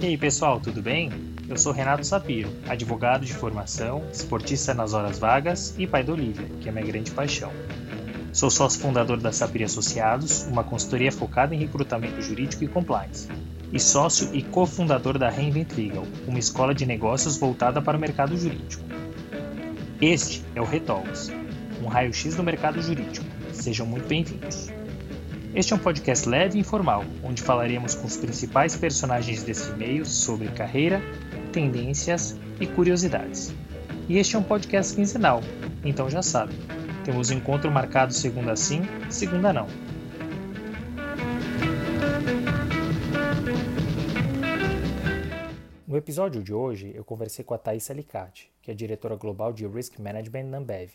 E aí, pessoal, tudo bem? Eu sou Renato Sapiro, advogado de formação, esportista nas horas vagas e pai da Olivia, que é minha grande paixão. Sou sócio fundador da Sapir Associados, uma consultoria focada em recrutamento jurídico e compliance, e sócio e cofundador da Reinvent Legal, uma escola de negócios voltada para o mercado jurídico. Este é o Retalks, um raio-x do mercado jurídico. Sejam muito bem-vindos. Este é um podcast leve e informal, onde falaremos com os principais personagens desse meio sobre carreira, tendências e curiosidades. E este é um podcast quinzenal, então já sabe, temos encontro marcado segunda sim, segunda não. No episódio de hoje, eu conversei com a Thaís Alicate, que é diretora global de Risk Management na Ambev,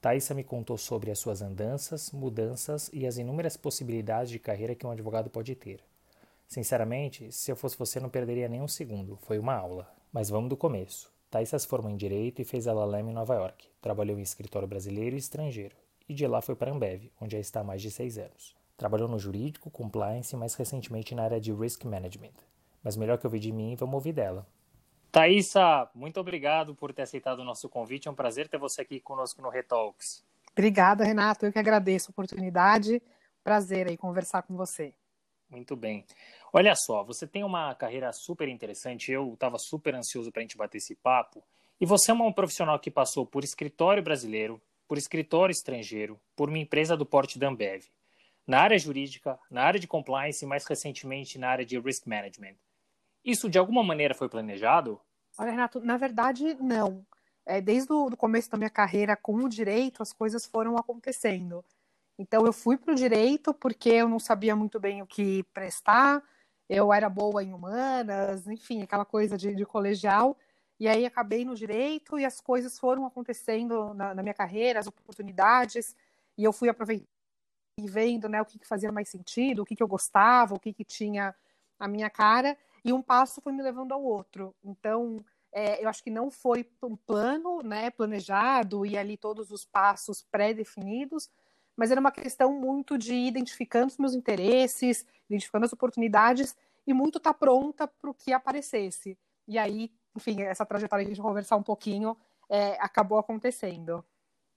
Thaisa me contou sobre as suas andanças, mudanças e as inúmeras possibilidades de carreira que um advogado pode ter. Sinceramente, se eu fosse você, não perderia nem um segundo. Foi uma aula. Mas vamos do começo. Thaisa se formou em Direito e fez a LLM em Nova York. Trabalhou em escritório brasileiro e estrangeiro. E de lá foi para Ambev, onde já está há mais de seis anos. Trabalhou no jurídico, compliance e mais recentemente na área de risk management. Mas melhor que ouvir de mim, vamos ouvir dela. Thaisa, muito obrigado por ter aceitado o nosso convite. É um prazer ter você aqui conosco no Retalks. Obrigada, Renato. Eu que agradeço a oportunidade. Prazer aí conversar com você. Muito bem. Olha só, você tem uma carreira super interessante. Eu estava super ansioso para a gente bater esse papo. E você é um profissional que passou por escritório brasileiro, por escritório estrangeiro, por uma empresa do porte da Ambev, na área jurídica, na área de compliance e mais recentemente na área de risk management. Isso de alguma maneira foi planejado? Olha, Renato, na verdade, não. É, desde o começo da minha carreira com o direito, as coisas foram acontecendo. Então, eu fui para o direito porque eu não sabia muito bem o que prestar, eu era boa em humanas, enfim, aquela coisa de, de colegial. E aí acabei no direito e as coisas foram acontecendo na, na minha carreira, as oportunidades, e eu fui aproveitando e vendo né, o que, que fazia mais sentido, o que, que eu gostava, o que, que tinha a minha cara e um passo foi me levando ao outro. Então, é, eu acho que não foi um plano né, planejado e ali todos os passos pré-definidos, mas era uma questão muito de identificando os meus interesses, identificando as oportunidades e muito estar tá pronta para o que aparecesse. E aí, enfim, essa trajetória vai conversar um pouquinho é, acabou acontecendo.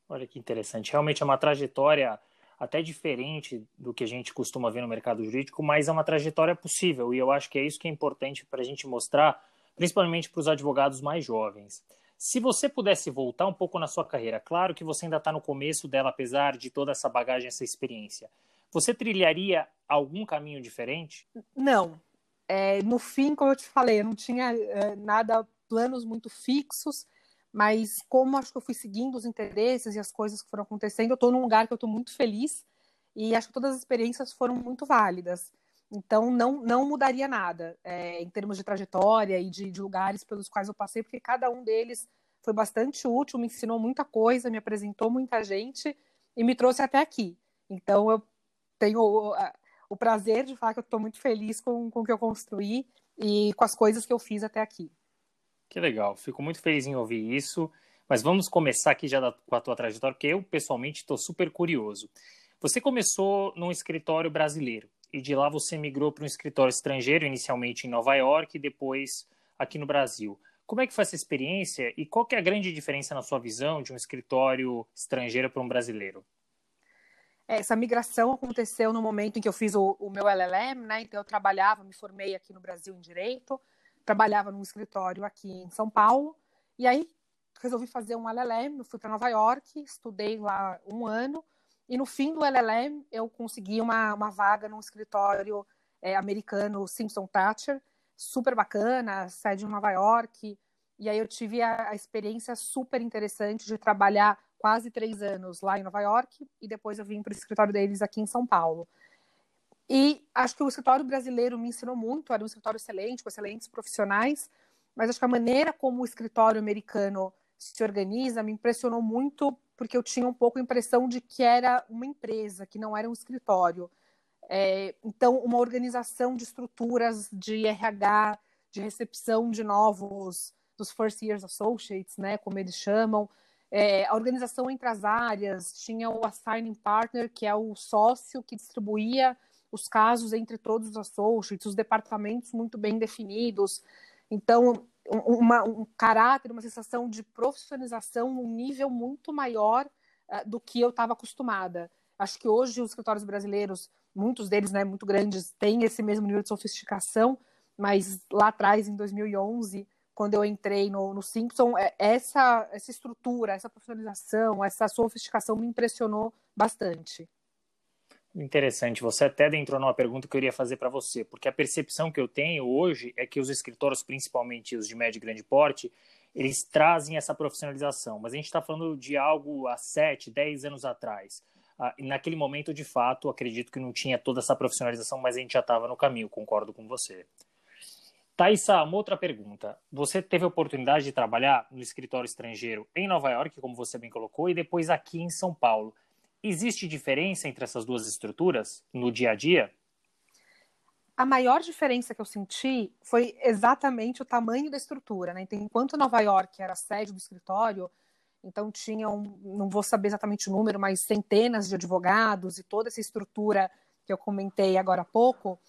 Olha que interessante. Realmente é uma trajetória até diferente do que a gente costuma ver no mercado jurídico, mas é uma trajetória possível e eu acho que é isso que é importante para a gente mostrar, principalmente para os advogados mais jovens. Se você pudesse voltar um pouco na sua carreira, claro que você ainda está no começo dela, apesar de toda essa bagagem, essa experiência, você trilharia algum caminho diferente? Não. É, no fim, como eu te falei, eu não tinha é, nada, planos muito fixos mas como acho que eu fui seguindo os interesses e as coisas que foram acontecendo, eu estou num lugar que eu estou muito feliz e acho que todas as experiências foram muito válidas. Então, não, não mudaria nada é, em termos de trajetória e de, de, lugares pelos quais eu passei, porque cada um deles foi bastante útil, me ensinou muita coisa, me apresentou muita gente e me trouxe até aqui. Então, eu tenho o, o prazer de falar que eu estou muito feliz com, com o que eu construí e com as coisas que eu fiz até aqui. Que legal, fico muito feliz em ouvir isso. Mas vamos começar aqui já com a tua trajetória, porque eu pessoalmente estou super curioso. Você começou num escritório brasileiro e de lá você migrou para um escritório estrangeiro, inicialmente em Nova York e depois aqui no Brasil. Como é que foi essa experiência e qual que é a grande diferença na sua visão de um escritório estrangeiro para um brasileiro? É, essa migração aconteceu no momento em que eu fiz o, o meu LLM, né? Então eu trabalhava, me formei aqui no Brasil em direito trabalhava num escritório aqui em São Paulo, e aí resolvi fazer um LLM, fui para Nova York, estudei lá um ano, e no fim do LLM eu consegui uma, uma vaga num escritório é, americano, Simpson Thatcher, super bacana, sede em Nova York, e aí eu tive a, a experiência super interessante de trabalhar quase três anos lá em Nova York, e depois eu vim para o escritório deles aqui em São Paulo. E acho que o escritório brasileiro me ensinou muito, era um escritório excelente, com excelentes profissionais, mas acho que a maneira como o escritório americano se organiza me impressionou muito, porque eu tinha um pouco a impressão de que era uma empresa, que não era um escritório. É, então, uma organização de estruturas de RH, de recepção de novos, dos First Years Associates, né, como eles chamam, é, a organização entre as áreas, tinha o Assigning Partner, que é o sócio que distribuía os casos entre todos os associates, os departamentos muito bem definidos. Então, uma, um caráter, uma sensação de profissionalização um nível muito maior uh, do que eu estava acostumada. Acho que hoje os escritórios brasileiros, muitos deles né, muito grandes, têm esse mesmo nível de sofisticação, mas lá atrás, em 2011, quando eu entrei no, no Simpson, é, essa, essa estrutura, essa profissionalização, essa sofisticação me impressionou bastante. Interessante. Você até entrou numa pergunta que eu iria fazer para você, porque a percepção que eu tenho hoje é que os escritórios, principalmente os de médio e grande porte, eles trazem essa profissionalização. Mas a gente está falando de algo há 7, 10 anos atrás. Ah, naquele momento, de fato, acredito que não tinha toda essa profissionalização, mas a gente já estava no caminho, concordo com você. Thaisa, uma outra pergunta. Você teve a oportunidade de trabalhar no escritório estrangeiro em Nova York, como você bem colocou, e depois aqui em São Paulo. Existe diferença entre essas duas estruturas no dia a dia? A maior diferença que eu senti foi exatamente o tamanho da estrutura. Né? Então, enquanto Nova York era a sede do escritório, então tinham, não vou saber exatamente o número, mas centenas de advogados e toda essa estrutura que eu comentei agora há pouco,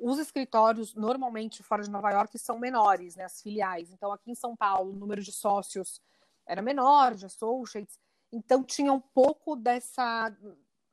os escritórios normalmente fora de Nova York são menores, né, as filiais. Então aqui em São Paulo o número de sócios era menor, de associates, então tinha um pouco dessa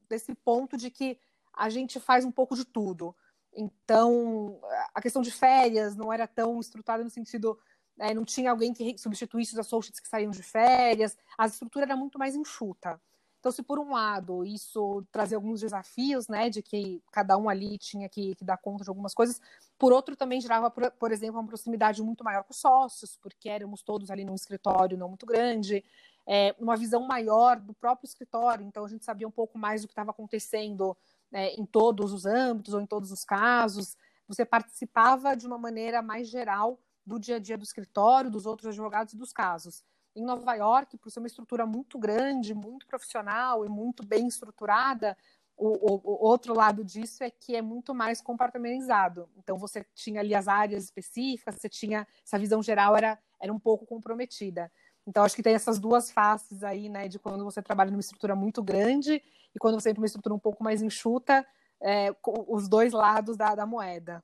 desse ponto de que a gente faz um pouco de tudo. Então a questão de férias não era tão estruturada no sentido né, não tinha alguém que substituísse os associates que saíam de férias, a estrutura era muito mais enxuta. Então, se por um lado isso trazia alguns desafios, né, de que cada um ali tinha que, que dar conta de algumas coisas, por outro também gerava, por, por, exemplo, uma proximidade muito maior com os sócios, porque éramos todos ali num escritório não muito grande, é, uma visão maior do próprio escritório, então a gente sabia um pouco mais do que estava acontecendo né, em todos os âmbitos ou em todos os casos, você participava de uma maneira mais geral do dia a dia do escritório, dos outros advogados e dos casos em Nova York, por ser uma estrutura muito grande, muito profissional e muito bem estruturada, o, o, o, outro lado disso é que é muito mais compartimentalizado. Então você tinha ali as áreas específicas, você tinha essa visão geral era, era um pouco comprometida. Então acho que tem essas duas faces aí, né, de quando você trabalha numa estrutura muito grande e quando você entra numa estrutura um pouco mais enxuta, é, os dois lados da, da moeda.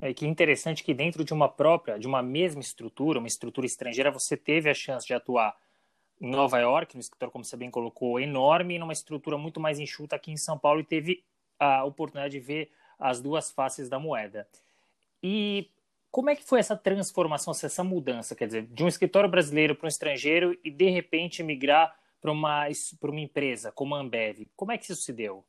É que interessante que dentro de uma própria, de uma mesma estrutura, uma estrutura estrangeira, você teve a chance de atuar em Nova York, no escritório, como você bem colocou, enorme, e numa estrutura muito mais enxuta aqui em São Paulo, e teve a oportunidade de ver as duas faces da moeda. E como é que foi essa transformação, essa mudança, quer dizer, de um escritório brasileiro para um estrangeiro e de repente migrar para uma, uma empresa como a Ambev? Como é que isso se deu?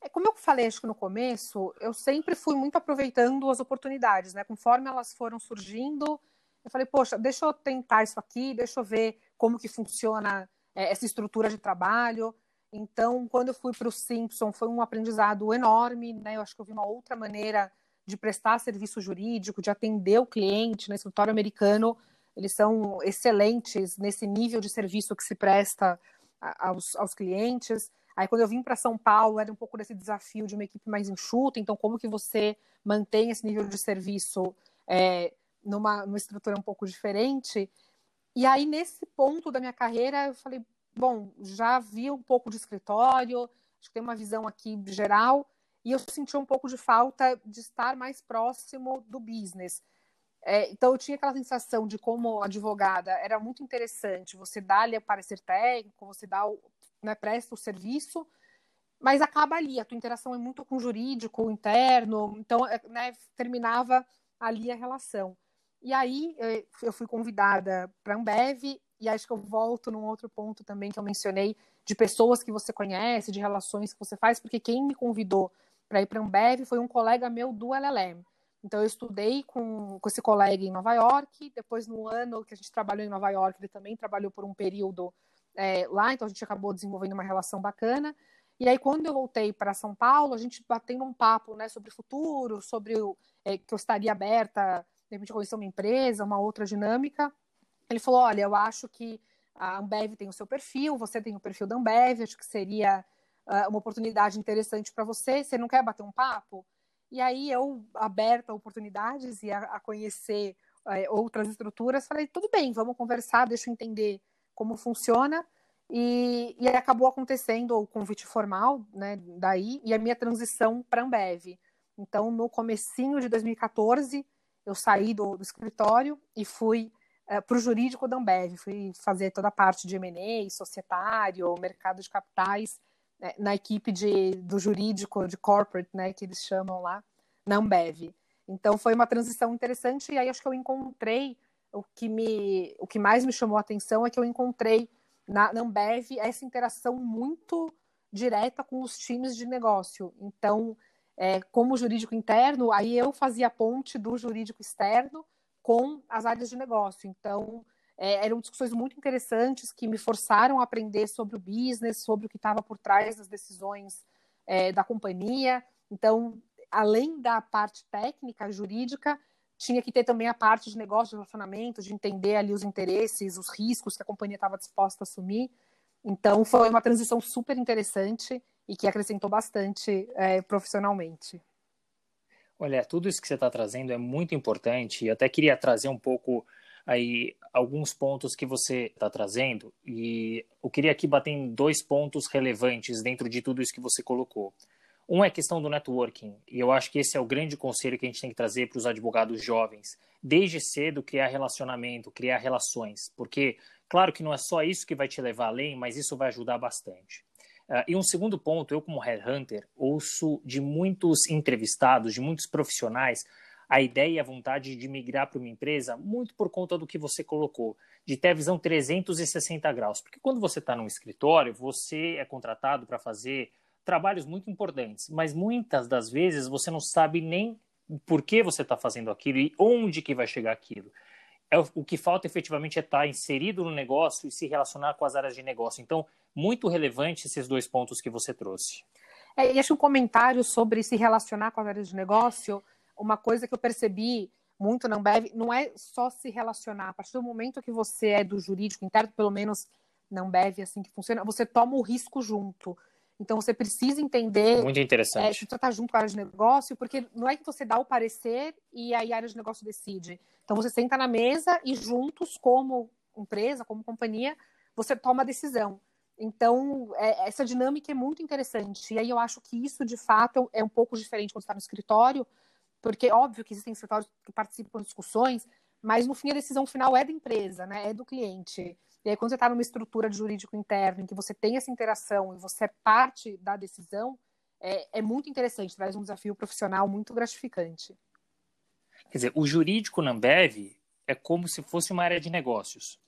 É, como eu falei, acho que no começo, eu sempre fui muito aproveitando as oportunidades, né? Conforme elas foram surgindo, eu falei, poxa, deixa eu tentar isso aqui, deixa eu ver como que funciona é, essa estrutura de trabalho. Então, quando eu fui para o Simpson, foi um aprendizado enorme, né? Eu acho que eu vi uma outra maneira de prestar serviço jurídico, de atender o cliente. No escritório americano, eles são excelentes nesse nível de serviço que se presta aos, aos clientes. Aí quando eu vim para São Paulo, era um pouco desse desafio de uma equipe mais enxuta, então como que você mantém esse nível de serviço é, numa, numa estrutura um pouco diferente? E aí nesse ponto da minha carreira, eu falei, bom, já vi um pouco de escritório, acho que tem uma visão aqui geral, e eu senti um pouco de falta de estar mais próximo do business. É, então eu tinha aquela sensação de como advogada era muito interessante você dar ali o parecer técnico, você dá o, né, presta o serviço, mas acaba ali, a tua interação é muito com o jurídico, interno, então é, né, terminava ali a relação. E aí eu fui convidada para Ambev, e acho que eu volto num outro ponto também que eu mencionei, de pessoas que você conhece, de relações que você faz, porque quem me convidou para ir para a Ambev foi um colega meu do LLM. Então eu estudei com, com esse colega em Nova York, depois no ano que a gente trabalhou em Nova York, ele também trabalhou por um período é, lá, então a gente acabou desenvolvendo uma relação bacana. E aí, quando eu voltei para São Paulo, a gente batendo um papo né, sobre o futuro, sobre o, é, que eu estaria aberta, de repente, conhecer uma empresa, uma outra dinâmica. Ele falou: Olha, eu acho que a Ambev tem o seu perfil, você tem o perfil da Ambev, acho que seria uh, uma oportunidade interessante para você. Você não quer bater um papo? E aí, eu, aberta a oportunidades e a, a conhecer uh, outras estruturas, falei: tudo bem, vamos conversar, deixa eu entender como funciona. E, e acabou acontecendo o convite formal, né, daí, e a minha transição para Ambev. Então, no comecinho de 2014, eu saí do, do escritório e fui uh, para o jurídico da Ambev. Fui fazer toda a parte de M&A, societário, mercado de capitais, na equipe de, do jurídico, de corporate, né, que eles chamam lá, na Ambev. Então, foi uma transição interessante e aí acho que eu encontrei o que, me, o que mais me chamou a atenção é que eu encontrei na, na Ambev essa interação muito direta com os times de negócio. Então, é, como jurídico interno, aí eu fazia a ponte do jurídico externo com as áreas de negócio. Então, é, eram discussões muito interessantes que me forçaram a aprender sobre o business, sobre o que estava por trás das decisões é, da companhia. Então, além da parte técnica, jurídica, tinha que ter também a parte de negócio, de relacionamento, de entender ali os interesses, os riscos que a companhia estava disposta a assumir. Então, foi uma transição super interessante e que acrescentou bastante é, profissionalmente. Olha, tudo isso que você está trazendo é muito importante e até queria trazer um pouco aí alguns pontos que você está trazendo e eu queria aqui bater em dois pontos relevantes dentro de tudo isso que você colocou. Um é a questão do networking, e eu acho que esse é o grande conselho que a gente tem que trazer para os advogados jovens. Desde cedo, criar relacionamento, criar relações, porque, claro que não é só isso que vai te levar além, mas isso vai ajudar bastante. Uh, e um segundo ponto, eu como headhunter, ouço de muitos entrevistados, de muitos profissionais, a ideia e a vontade de migrar para uma empresa muito por conta do que você colocou, de ter a visão 360 graus. Porque quando você está num escritório, você é contratado para fazer trabalhos muito importantes, mas muitas das vezes você não sabe nem por que você está fazendo aquilo e onde que vai chegar aquilo. É, o que falta efetivamente é estar tá inserido no negócio e se relacionar com as áreas de negócio. Então, muito relevante esses dois pontos que você trouxe. É, e acho um comentário sobre se relacionar com as áreas de negócio, uma coisa que eu percebi muito na Ambev, não é só se relacionar. A partir do momento que você é do jurídico interno, pelo menos na Ambev, assim que funciona, você toma o risco junto. Então você precisa entender. Muito interessante. É, você está junto com a área de negócio, porque não é que você dá o parecer e aí a área de negócio decide. Então você senta na mesa e juntos, como empresa, como companhia, você toma a decisão. Então, é, essa dinâmica é muito interessante. E aí eu acho que isso, de fato, é um pouco diferente quando está no escritório, porque óbvio que existem escritórios que participam de discussões, mas no fim a decisão final é da empresa, né? É do cliente. E aí, quando você está numa estrutura de jurídico interno, em que você tem essa interação e você é parte da decisão, é, é muito interessante, traz um desafio profissional muito gratificante. Quer dizer, o jurídico na Ambev é como se fosse uma área de negócios.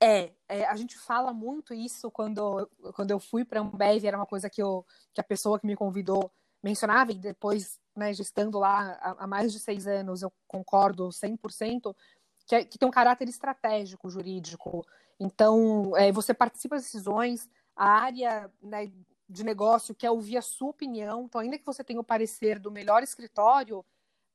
É, é, a gente fala muito isso quando, quando eu fui para a Ambev, era uma coisa que, eu, que a pessoa que me convidou mencionava, e depois, né, estando lá há, há mais de seis anos, eu concordo 100%, que, é, que tem um caráter estratégico jurídico. Então, é, você participa das decisões, a área né, de negócio quer ouvir a sua opinião. Então, ainda que você tenha o parecer do melhor escritório,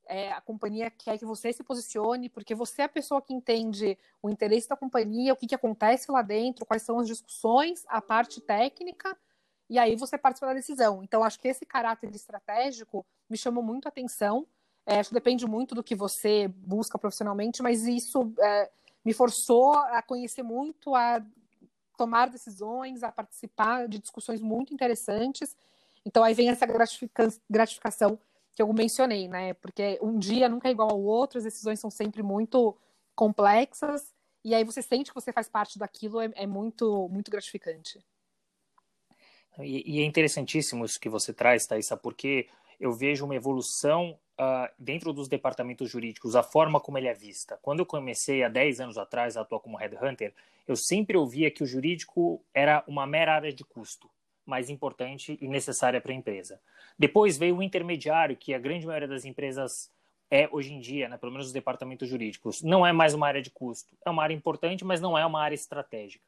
é, a companhia quer que você se posicione, porque você é a pessoa que entende o interesse da companhia, o que, que acontece lá dentro, quais são as discussões, a parte técnica, e aí você participa da decisão. Então, acho que esse caráter estratégico me chamou muito a atenção. É, acho que depende muito do que você busca profissionalmente, mas isso é, me forçou a conhecer muito, a tomar decisões, a participar de discussões muito interessantes. Então aí vem essa gratificação que eu mencionei, né? Porque um dia nunca é igual ao outro, as decisões são sempre muito complexas, e aí você sente que você faz parte daquilo, é, é muito, muito gratificante. E, e, é interessantíssimo isso que você traz, Thaisa, porque eu vejo uma evolução uh, dentro dos departamentos jurídicos, a forma como ele é vista. Quando eu comecei há 10 anos atrás a atuar como headhunter, eu sempre ouvia que o jurídico era uma mera área de custo, mais importante e necessária para a empresa. Depois veio o intermediário, que a grande maioria das empresas é hoje em dia, né, pelo menos os departamentos jurídicos, não é mais uma área de custo. É uma área importante, mas não é uma área estratégica.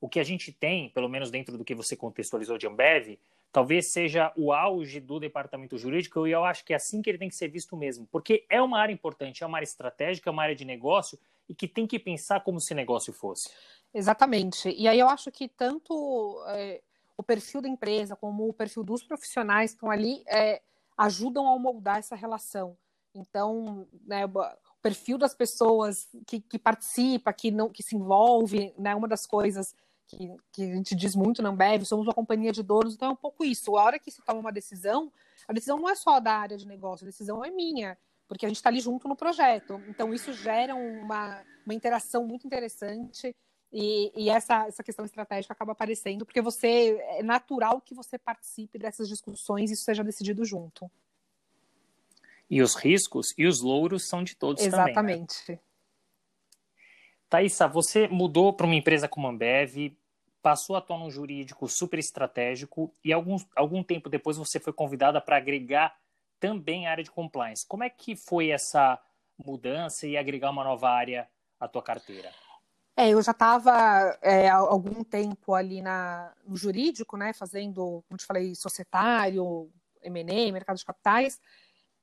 O que a gente tem, pelo menos dentro do que você contextualizou de Ambev, talvez seja o auge do departamento jurídico, e eu acho que é assim que ele tem que ser visto mesmo, porque é uma área importante, é uma área estratégica, é uma área de negócio e que tem que pensar como se negócio fosse. Exatamente. E aí eu acho que tanto é, o perfil da empresa como o perfil dos profissionais que estão ali é, ajudam a moldar essa relação. Então, né, o perfil das pessoas que, que participa, que não, que se envolve, né, uma das coisas que, que a gente diz muito na Ambev, somos uma companhia de donos, então é um pouco isso. A hora que se toma uma decisão, a decisão não é só da área de negócio, a decisão é minha, porque a gente está ali junto no projeto. Então, isso gera uma, uma interação muito interessante e, e, essa, essa questão estratégica acaba aparecendo, porque você é natural que você participe dessas discussões e isso seja decidido junto. E os riscos e os louros são de todos Exatamente. também. Né? Thaisa, você mudou para uma empresa como a Ambev, passou a atuar num jurídico super estratégico e algum, algum tempo depois você foi convidada para agregar também a área de compliance. Como é que foi essa mudança e agregar uma nova área à tua carteira? É, eu já estava é, há algum tempo ali na, no jurídico, né, fazendo, como te falei, societário, M&A, mercado de capitais,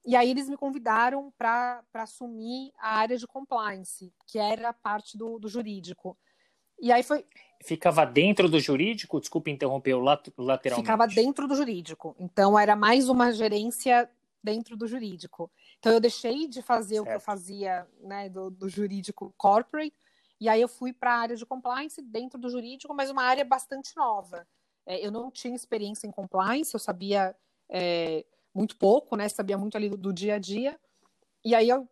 e aí eles me convidaram para assumir a área de compliance, que era parte do, do, jurídico. E aí foi. Ficava dentro do jurídico? Desculpe interromper lateralmente. Ficava dentro do jurídico. Então era mais uma gerência dentro do jurídico. Então eu deixei de fazer certo. o que eu fazia né, do, do jurídico corporate e aí eu fui para a área de compliance dentro do jurídico, mas uma área bastante nova. É, eu não tinha experiência em compliance, eu sabia é, muito pouco, né? Sabia muito ali do, do dia a dia. E aí eu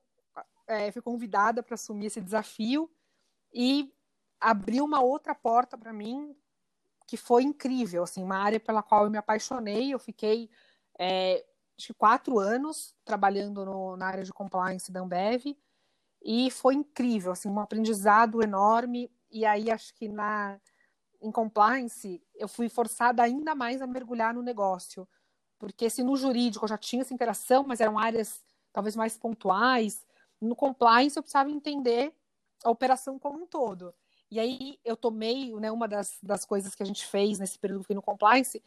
é, fui convidada para assumir esse desafio e abriu uma outra porta para mim que foi incrível, assim, uma área pela qual eu me apaixonei. Eu fiquei é, acho que quatro anos trabalhando no, na área de compliance da Ambev e foi incrível, assim, um aprendizado enorme. E aí acho que na em compliance eu fui forçada ainda mais a mergulhar no negócio, porque se no jurídico eu já tinha essa interação, mas eram áreas talvez mais pontuais, no compliance eu precisava entender a operação como um todo. E aí eu tomei, né, uma das, das coisas que a gente fez nesse período que no compliance,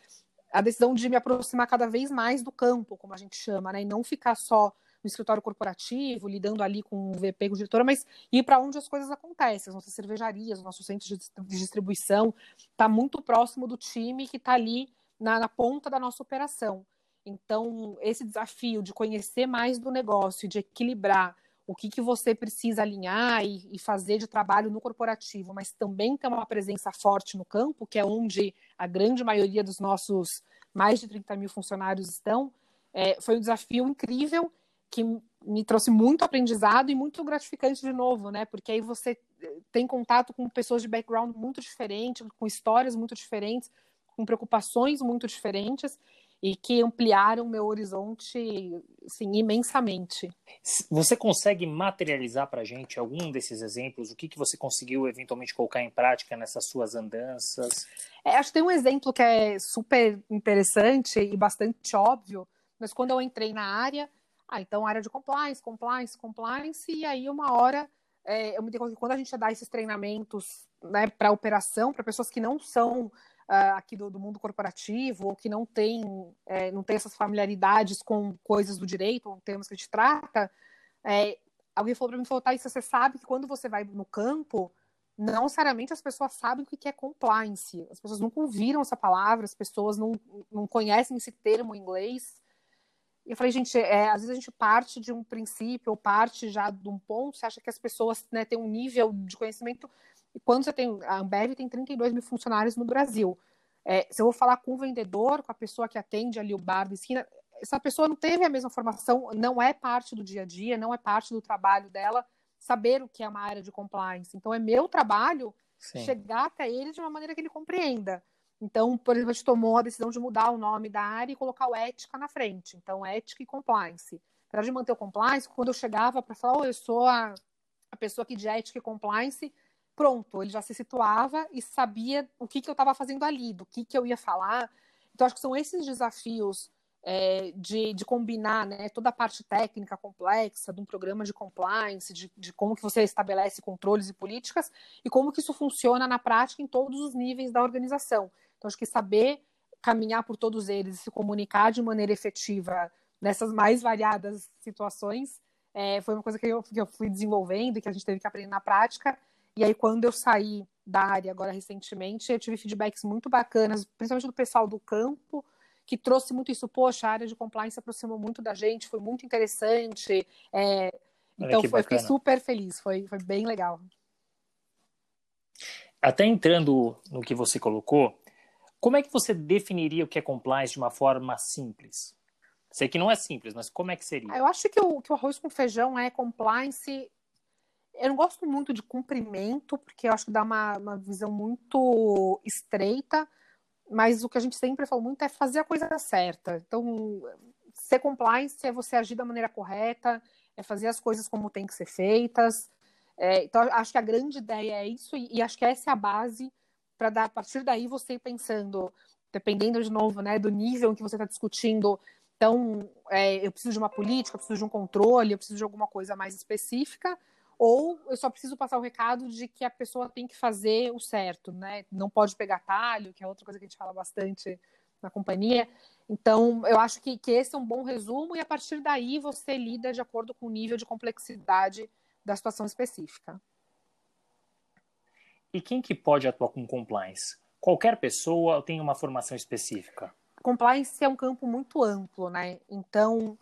a decisão de me aproximar cada vez mais do campo, como a gente chama, né, e não ficar só no escritório corporativo, lidando ali com o VP, com o diretora, mas ir para onde as coisas acontecem, as nossas cervejarias, os nossos centros de distribuição, está muito próximo do time que está ali na, na ponta da nossa operação. Então, esse desafio de conhecer mais do negócio, de equilibrar o que, que você precisa alinhar e, e, fazer de trabalho no corporativo, mas também ter uma presença forte no campo, que é onde a grande maioria dos nossos mais de 30 mil funcionários estão, é, foi um desafio incrível que me trouxe muito aprendizado e muito gratificante de novo, né? Porque aí você eh, tem contato com pessoas de background muito diferente, com histórias muito diferentes, com preocupações muito diferentes e que ampliaram meu horizonte assim, imensamente. Você consegue materializar para a gente algum desses exemplos? O que, que você conseguiu eventualmente colocar em prática nessas suas andanças? É, acho que tem um exemplo que é super interessante e bastante óbvio, mas quando eu entrei na área, ah, então área de compliance, compliance, compliance, e aí uma hora é, eu me dei conta que quando a gente dá esses treinamentos né, para operação, para pessoas que não são uh, aqui do, do, mundo corporativo, ou que não têm é, não tem essas familiaridades com coisas do direito, ou temas que a gente trata, é, alguém falou para mim, falou, Thaís, você sabe que quando você vai no campo, não necessariamente as pessoas sabem o que é compliance. As pessoas nunca ouviram essa palavra, as pessoas não, não conhecem esse termo em inglês. E eu falei, gente, é, às vezes a gente parte de um princípio ou parte já de um ponto, você acha que as pessoas né, têm um nível de conhecimento. E quando você tem. A Ambev tem 32 mil funcionários no Brasil. É, se eu vou falar com o vendedor, com a pessoa que atende ali o bar da esquina, essa pessoa não teve a mesma formação, não é parte do dia a dia, não é parte do trabalho dela saber o que é uma área de compliance. Então, é meu trabalho Sim. chegar até ele de uma maneira que ele compreenda. Então, por exemplo, a gente tomou a decisão de mudar o nome da área e colocar o ética na frente. Então, ética e compliance. Para de manter o compliance, quando eu chegava para falar, oh, eu sou a, a pessoa aqui de ética e compliance, pronto, ele já se situava e sabia o que, que eu estava fazendo ali, do que, que eu ia falar. Então, acho que são esses desafios é, de, de, combinar né, toda a parte técnica complexa de um programa de compliance, de, de, como que você estabelece controles e políticas, e como que isso funciona na prática em todos os níveis da organização. Então, acho que saber caminhar por todos eles e se comunicar de maneira efetiva nessas mais variadas situações é, foi uma coisa que eu, que eu fui desenvolvendo e que a gente teve que aprender na prática. E aí, quando eu saí da área agora recentemente, eu tive feedbacks muito bacanas, principalmente do pessoal do campo, que trouxe muito isso. Poxa, a área de compliance aproximou muito da gente, foi muito interessante. É, então, foi, fiquei super feliz, foi, foi bem legal. Até entrando no que você colocou, como é que você definiria o que é compliance de uma forma simples? Sei que não é simples, mas como é que seria? Eu acho que o, que o arroz com feijão é compliance. Eu não gosto muito de cumprimento, porque eu acho que dá uma, uma visão muito estreita, mas o que a gente sempre falou muito é fazer a coisa certa. Então, ser compliance é você agir da maneira correta, é fazer as coisas como tem que ser feitas. É, então, acho que a grande ideia é isso, e, e acho que essa é a base para dar a partir daí você ir pensando, dependendo de novo, né, do nível em que você está discutindo. Então, é, eu preciso de uma política, eu preciso de um controle, eu preciso de alguma coisa mais específica, ou eu só preciso passar o recado de que a pessoa tem que fazer o certo, né? Não pode pegar talho, que é outra coisa que a gente fala bastante na companhia. Então, eu acho que, que esse é um bom resumo, e a partir daí você lida de acordo com o nível de complexidade da situação específica. E quem que pode atuar com compliance? Qualquer pessoa tem uma formação específica? Compliance é um campo muito amplo, né? Então,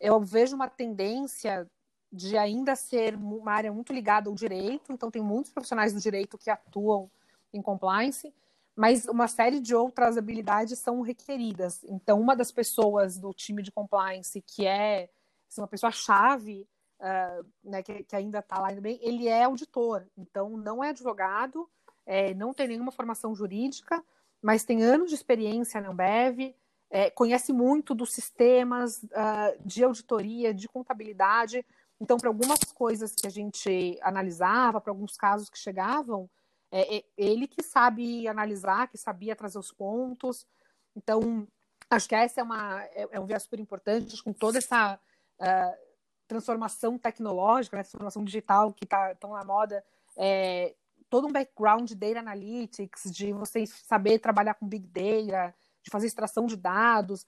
eu vejo uma tendência de ainda ser uma área muito ligada ao direito, então tem muitos profissionais do direito que atuam em compliance, mas uma série de outras habilidades são requeridas. Então, uma das pessoas do time de compliance que é assim, uma pessoa chave uh, né, que, que, ainda está lá bem, ele é auditor, então não é advogado, é, não tem nenhuma formação jurídica, mas tem anos de experiência na Ambev, é, conhece muito dos sistemas uh, de auditoria, de contabilidade. Então, para algumas coisas que a gente analisava, para alguns casos que chegavam, é, é, ele que sabe analisar, que sabia trazer os pontos. Então, acho que essa é, uma, é, é um viés super importante, com toda essa uh, transformação tecnológica, né, transformação digital que está tão na moda, é, todo um background de data analytics, de você saber trabalhar com big data, de fazer extração de dados.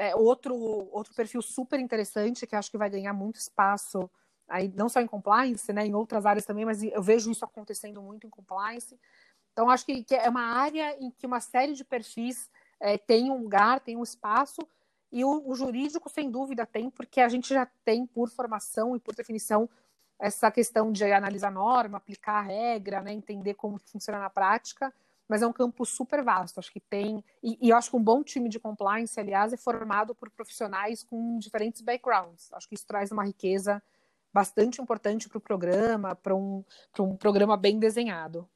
É, outro, outro perfil super interessante que acho que vai ganhar muito espaço aí não só em compliance, né, em outras áreas também, mas eu vejo isso acontecendo muito em compliance. Então acho que, que é uma área em que uma série de perfis é, tem um lugar, tem um espaço e o, o, jurídico, sem dúvida, tem, porque a gente já tem, por formação e por definição, essa questão de analisar norma, aplicar a regra, né, entender como funciona na prática, mas é um campo super vasto. Acho que tem. E, e eu acho que um bom time de compliance, aliás, é formado por profissionais com diferentes backgrounds. Acho que isso traz uma riqueza bastante importante para o programa, para um, um programa bem desenhado.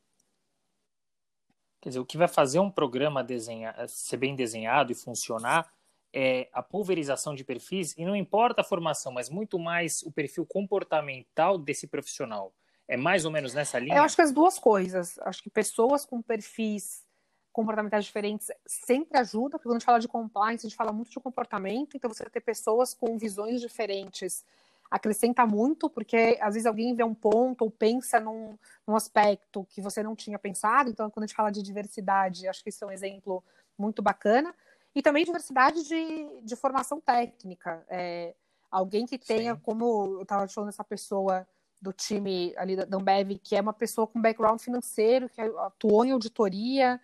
Quer dizer, o que vai fazer um programa desenhar, ser bem desenhado e funcionar é a pulverização de perfis, e não importa a formação, mas muito mais o perfil comportamental desse profissional. É mais ou menos nessa linha? Eu acho que as duas coisas. Acho que pessoas com perfis comportamentais diferentes sempre ajuda, porque quando a gente fala de compliance, a gente fala muito de comportamento, então você ter pessoas com visões diferentes acrescenta muito, porque às vezes alguém vê um ponto ou pensa num, num aspecto que você não tinha pensado, então quando a gente fala de diversidade, acho que isso é um exemplo muito bacana. E também diversidade de, de formação técnica. É, alguém que tenha, Sim. como eu estava falando, essa pessoa do time ali da Ambev, que é uma pessoa com background financeiro, que atuou em auditoria,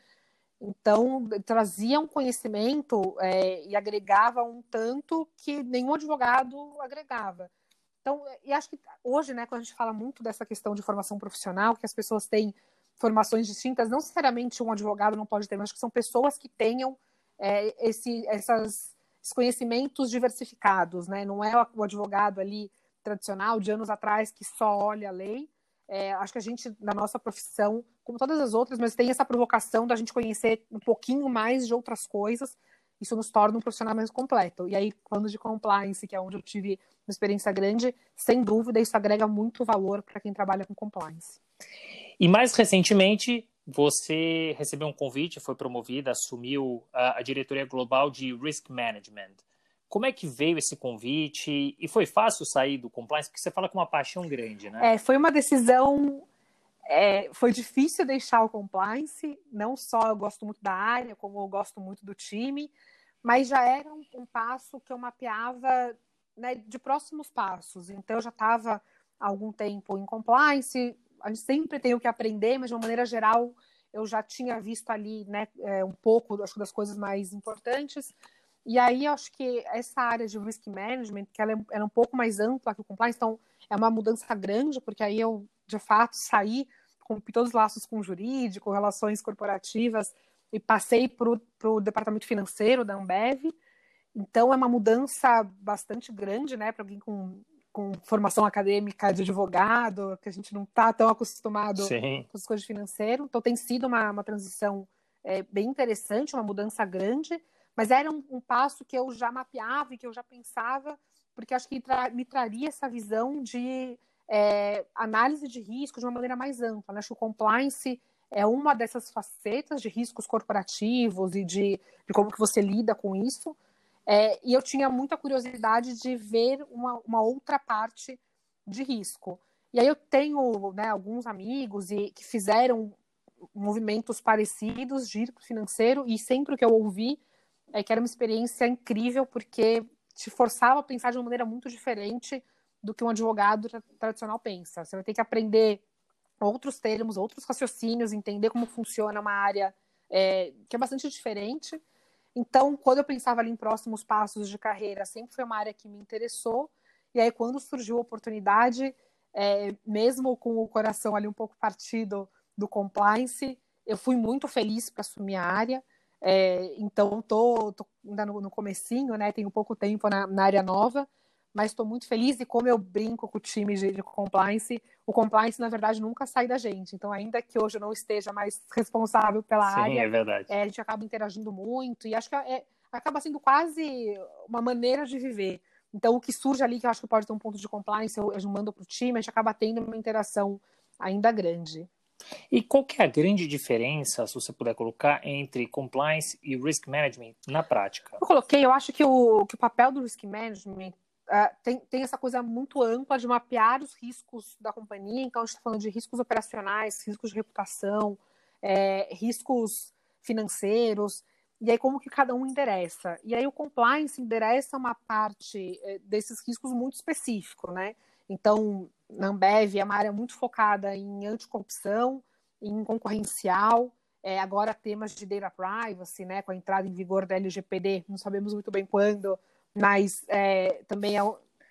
então trazia um conhecimento é, e agregava um tanto que nenhum advogado agregava. Então, e acho que hoje, né, quando a gente fala muito dessa questão de formação profissional, que as pessoas têm formações distintas, não necessariamente um advogado não pode ter, mas acho que são pessoas que tenham é, esse, essas, esses conhecimentos diversificados, né? Não é o advogado ali tradicional de anos atrás que só olha a lei. É, acho que a gente, na nossa profissão, como todas as outras, mas tem essa provocação da gente conhecer um pouquinho mais de outras coisas. Isso nos torna um profissional mais completo. E aí, falando de compliance, que é onde eu tive uma experiência grande, sem dúvida, isso agrega muito valor para quem trabalha com compliance. E mais recentemente, você recebeu um convite, foi promovida, assumiu a, a, diretoria global de Risk Management. Como é que veio esse convite? E foi fácil sair do compliance? Porque você fala com uma paixão grande, né? É, foi uma decisão. É, foi difícil deixar o compliance. Não só eu gosto muito da área, como eu gosto muito do time, mas já era um, um passo que eu mapeava né, de próximos passos. Então eu já estava há algum tempo em compliance, a gente sempre tem o que aprender, mas de uma maneira geral eu já tinha visto ali, né, é, um pouco, acho das coisas mais importantes. E aí acho que essa área de risk management, que ela é, é um pouco mais ampla que o compliance, então é uma mudança grande, porque aí eu de fato saí rompi todos os laços com o jurídico, relações corporativas, e passei para o departamento financeiro da Ambev. Então, é uma mudança bastante grande, né, para alguém com, com formação acadêmica de advogado, que a gente não está tão acostumado Sim. com as coisas financeiras. Então, tem sido uma, uma transição é, bem interessante, uma mudança grande, mas era um, um, passo que eu já mapeava e que eu já pensava, porque acho que tra me traria essa visão de é, análise de risco de uma maneira mais ampla. Né? Acho que o compliance é uma dessas facetas de riscos corporativos e de, de como que você lida com isso. É, e eu tinha muita curiosidade de ver uma, uma, outra parte de risco. E aí eu tenho né, alguns amigos e, que fizeram movimentos parecidos de risco financeiro e sempre o que eu ouvi é que era uma experiência incrível porque te forçava a pensar de uma maneira muito diferente do que um advogado tradicional pensa. Você vai ter que aprender outros termos, outros raciocínios, entender como funciona uma área é, que é bastante diferente. Então, quando eu pensava ali em próximos passos de carreira, sempre foi uma área que me interessou. E aí, quando surgiu a oportunidade, é, mesmo com o coração ali um pouco partido do compliance, eu fui muito feliz para assumir a área. É, então, tô, tô ainda no, no comecinho, né? Tenho pouco tempo na, na área nova, mas estou muito feliz e como eu brinco com o time de, de, compliance, o compliance, na verdade, nunca sai da gente. Então, ainda que hoje eu não esteja mais responsável pela Sim, área, é verdade. É, a gente acaba interagindo muito e acho que é, acaba sendo quase uma maneira de viver. Então, o que surge ali, que eu acho que pode ter um ponto de compliance, eu, eu mando para o time, a gente acaba tendo uma interação ainda grande. E qual que é a grande diferença, se você puder colocar, entre compliance e risk management na prática? Eu coloquei, eu acho que o, que o papel do risk management uh, tem, tem essa coisa muito ampla de mapear os riscos da companhia. Então, a gente está falando de riscos operacionais, riscos de reputação, é, riscos financeiros, e aí como que cada um endereça. E aí o compliance endereça uma parte é, desses riscos muito específico, né? Então, na Ambev é uma área muito focada em anticorrupção, em concorrencial, é, agora temas de data privacy, né, com a entrada em vigor da LGPD, não sabemos muito bem quando, mas é, também é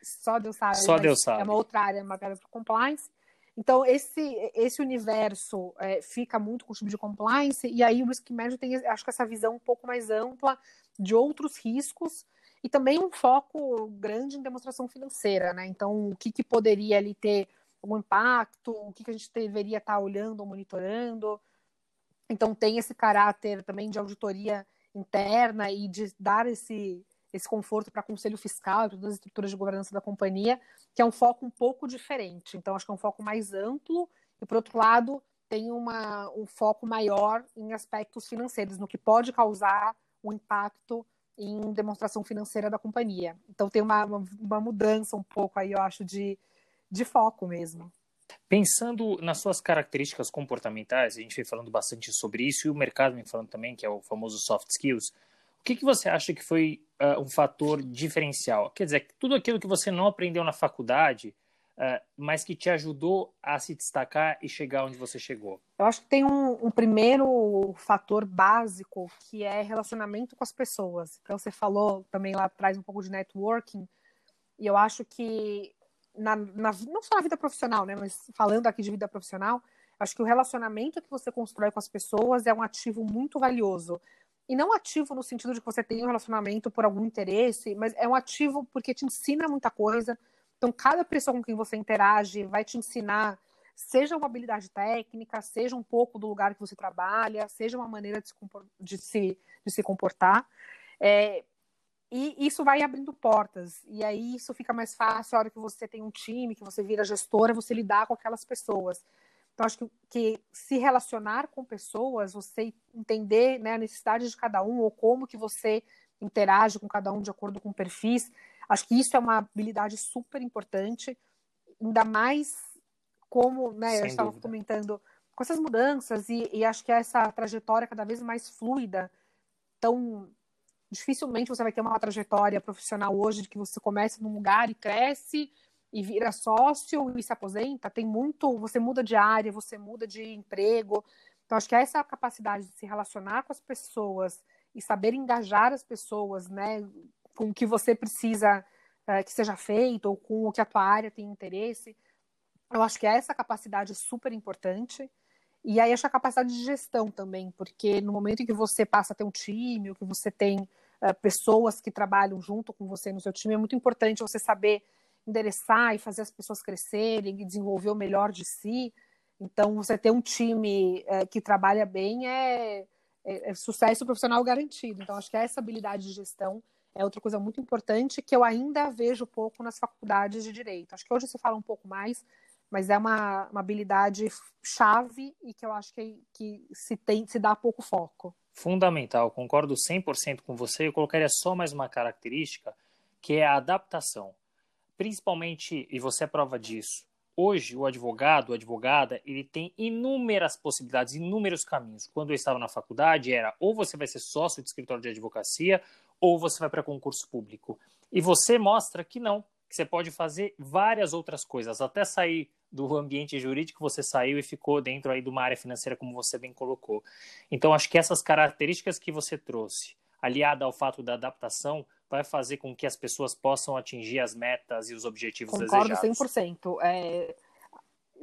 só Deus sabe. Só Deus sabe. É uma outra área, uma área para compliance. Então, esse, esse universo é, fica muito com o time de compliance, e aí o risk management tem, acho que, essa visão um pouco mais ampla de outros riscos, e também um foco grande em demonstração financeira, né? Então, o que, que poderia ali ter um impacto, o que, que a gente deveria estar olhando ou monitorando. Então, tem esse caráter também de auditoria interna e de dar esse, esse conforto para conselho fiscal e todas as estruturas de governança da companhia, que é um foco um pouco diferente. Então, acho que é um foco mais amplo e, por outro lado, tem uma, um foco maior em aspectos financeiros, no que pode causar um impacto em demonstração financeira da companhia. Então, tem uma, uma, mudança um pouco aí, eu acho, de, de foco mesmo. Pensando nas suas características comportamentais, a gente vem falando bastante sobre isso e o mercado vem falando também, que é o famoso soft skills. O que, que você acha que foi uh, um fator diferencial? Quer dizer, tudo aquilo que você não aprendeu na faculdade, uh, mas que te ajudou a se destacar e chegar onde você chegou? Eu acho que tem um, um, primeiro fator básico que é relacionamento com as pessoas. Então, você falou também lá atrás um pouco de networking, e eu acho que, na, na, não só na vida profissional, né, mas falando aqui de vida profissional, acho que o relacionamento que você constrói com as pessoas é um ativo muito valioso. E não ativo no sentido de que você tem um relacionamento por algum interesse, mas é um ativo porque te ensina muita coisa. Então, cada pessoa com quem você interage vai te ensinar, seja uma habilidade técnica, seja um pouco do lugar que você trabalha, seja uma maneira de se, de se, de se comportar. É, e isso vai abrindo portas. E aí isso fica mais fácil a hora que você tem um time, que você vira gestora, você lidar com aquelas pessoas. Então, acho que, que, se relacionar com pessoas, você entender né, a necessidade de cada um, ou como que você interage com cada um de acordo com perfis, acho que isso é uma habilidade super importante, ainda mais como, né, eu estava comentando, com essas mudanças, e, e acho que essa trajetória cada vez mais fluida, tão dificilmente você vai ter uma trajetória profissional hoje de que você começa num lugar e cresce, e vira sócio e se aposenta, tem muito, você muda de área, você muda de emprego. Então, acho que essa capacidade de se relacionar com as pessoas e saber engajar as pessoas, né, com o que você precisa é, que seja feito ou com o que a tua área tem interesse, eu acho que essa capacidade é super importante. E aí acho a capacidade de gestão também, porque no momento em que você passa a ter um time, ou que você tem uh, pessoas que trabalham junto com você no seu time, é muito importante você saber endereçar e fazer as pessoas crescerem e desenvolver o melhor de si. Então, você ter um time que trabalha bem é, é, é sucesso profissional garantido. Então, acho que essa habilidade de gestão é outra coisa muito importante que eu ainda vejo pouco nas faculdades de direito. Acho que hoje se fala um pouco mais, mas é uma, uma habilidade chave e que eu acho que, que se, tem, se dá pouco foco. Fundamental, concordo 100% com você. Eu colocaria só mais uma característica, que é a adaptação. Principalmente, e você é prova disso, hoje o advogado, a advogada, ele tem inúmeras possibilidades, inúmeros caminhos. Quando eu estava na faculdade, era ou você vai ser sócio de escritório de advocacia, ou você vai para concurso público. E você mostra que não, que você pode fazer várias outras coisas, até sair do ambiente jurídico, você saiu e ficou dentro aí de uma área financeira, como você bem colocou. Então, acho que essas características que você trouxe, aliada ao fato da adaptação, vai fazer com que as pessoas possam atingir as metas e os objetivos Concordo desejados. Concordo 100%. É,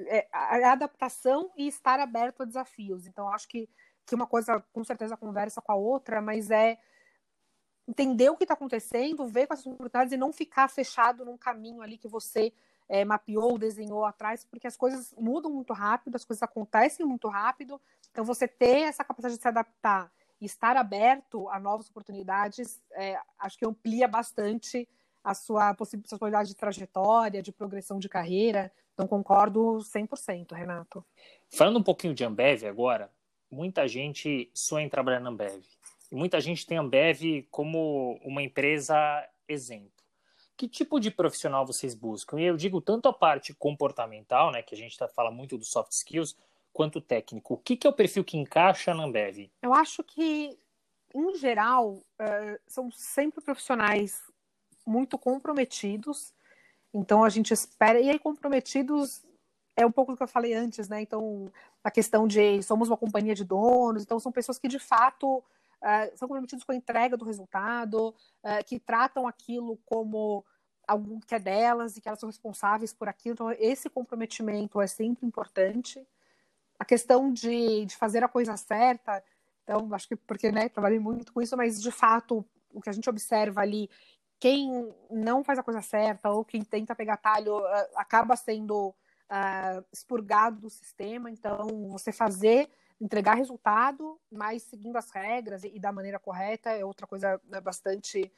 é, a adaptação e estar aberto a desafios. Então, acho que, que uma coisa, com certeza, conversa com a outra, mas é entender o que está acontecendo, ver quais as oportunidades e não ficar fechado num caminho ali que você é, mapeou, desenhou atrás, porque as coisas mudam muito rápido, as coisas acontecem muito rápido. Então, você ter essa capacidade de se adaptar e estar aberto a novas oportunidades, é, acho que amplia bastante a sua possibilidade de trajetória, de progressão de carreira. Então, concordo 100%, Renato. Falando um pouquinho de Ambev agora, muita gente sonha em trabalhar na Ambev. Muita gente tem a Ambev como uma empresa exemplo. Que tipo de profissional vocês buscam? E eu digo tanto a parte comportamental, né, que a gente tá, fala muito dos soft skills, quanto técnico. O que, que é o perfil que encaixa na Ambev? Eu acho que, em geral, uh, são sempre profissionais muito comprometidos. Então a gente espera. E aí, comprometidos é um pouco do que eu falei antes, né? Então, a questão de somos uma companhia de donos, então são pessoas que de fato uh, são comprometidos com a entrega do resultado, uh, que tratam aquilo como algo que é delas e que elas são responsáveis por aquilo. Então, esse comprometimento é sempre importante. A questão de, de fazer a coisa certa, então, acho que porque, né, trabalhei muito com isso, mas de fato, o que a gente observa ali, quem não faz a coisa certa ou quem tenta pegar talho uh, acaba sendo uh, expurgado do sistema. Então, você fazer entregar resultado, mas seguindo as regras e, e da maneira correta é outra coisa né, bastante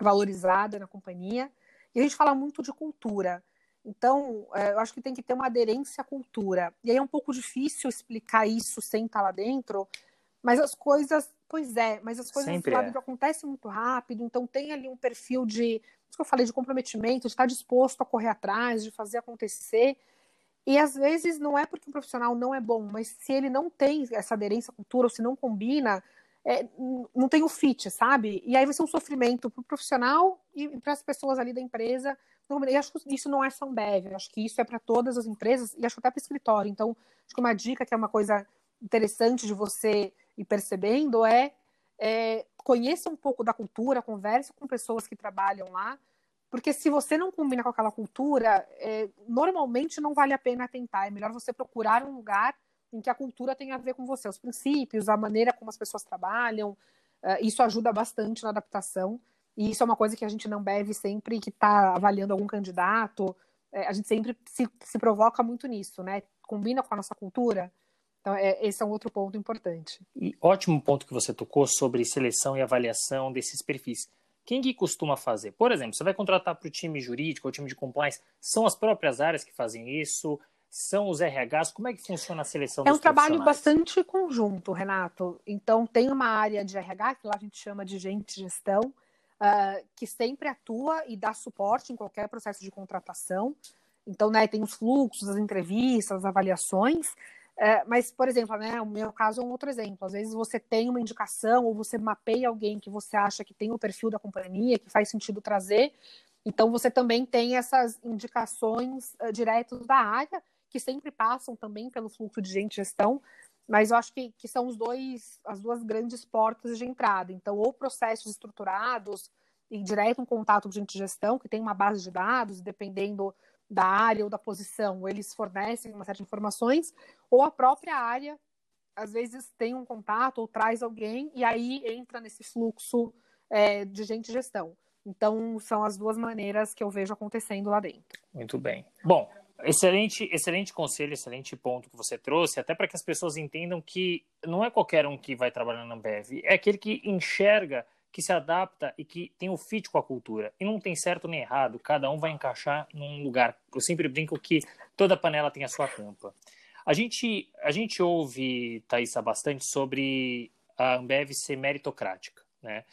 valorizada na companhia. E a gente fala muito de cultura. Então, é, eu acho que tem que ter uma aderência à cultura. E aí é um pouco difícil explicar isso sem estar lá dentro, mas as coisas, pois é, mas as coisas lá dentro é. acontecem muito rápido, então tem ali um perfil de, isso que eu falei, de comprometimento, de estar disposto a correr atrás, de fazer acontecer. E às vezes não é porque o profissional não é bom, mas se ele não tem essa aderência à cultura, ou se não combina, é, não tem o fit, sabe? E aí vai ser um sofrimento para o profissional e para as pessoas ali da empresa. E acho que isso não é só Ambev, acho que isso é para todas as empresas e acho que até para escritório. Então, acho que uma dica que é uma coisa interessante de você ir percebendo é, é conheça um pouco da cultura, converse com pessoas que trabalham lá, porque se você não combina com aquela cultura, é, normalmente não vale a pena tentar. É melhor você procurar um lugar em que a cultura tem a ver com você, os princípios, a maneira como as pessoas trabalham. Uh, isso ajuda bastante na adaptação. E isso é uma coisa que a gente não deve sempre que está avaliando algum candidato. É, a gente sempre se, se provoca muito nisso, né? Combina com a nossa cultura. Então, é, esse é um outro ponto importante. E ótimo ponto que você tocou sobre seleção e avaliação desses perfis. Quem que costuma fazer? Por exemplo, você vai contratar para o time jurídico ou time de compliance, são as próprias áreas que fazem isso? São os RHs? Como é que funciona a seleção É um trabalho bastante conjunto, Renato. Então, tem uma área de RH, que lá a gente chama de gente de gestão, uh, que sempre atua e dá suporte em qualquer processo de contratação. Então, né, tem os fluxos, as entrevistas, as avaliações. É, mas, por exemplo, né, o meu caso é um outro exemplo. Às vezes você tem uma indicação ou você mapeia alguém que você acha que tem o perfil da companhia, que faz sentido trazer. Então, você também tem essas indicações uh, diretas da área, que sempre passam também pelo fluxo de gente gestão, mas eu acho que, que são os dois, as duas grandes portas de entrada. Então, ou processos estruturados e direto um contato com gente de gestão, que tem uma base de dados, dependendo da área ou da posição, eles fornecem uma série de informações, ou a própria área, às vezes, tem um contato ou traz alguém, e aí entra nesse fluxo é, de gente gestão. Então, são as duas maneiras que eu vejo acontecendo lá dentro. Muito bem. Bom, excelente, excelente conselho, excelente ponto que você trouxe, até para que as pessoas entendam que não é qualquer um que vai trabalhar na Ambev, é aquele que enxerga, que se adapta e que tem o fit com a cultura. E não tem certo nem errado, cada um vai encaixar num lugar. Eu sempre brinco que toda panela tem a sua tampa. A gente, a gente ouve, Thaisa, bastante sobre a Ambev ser meritocrática, né?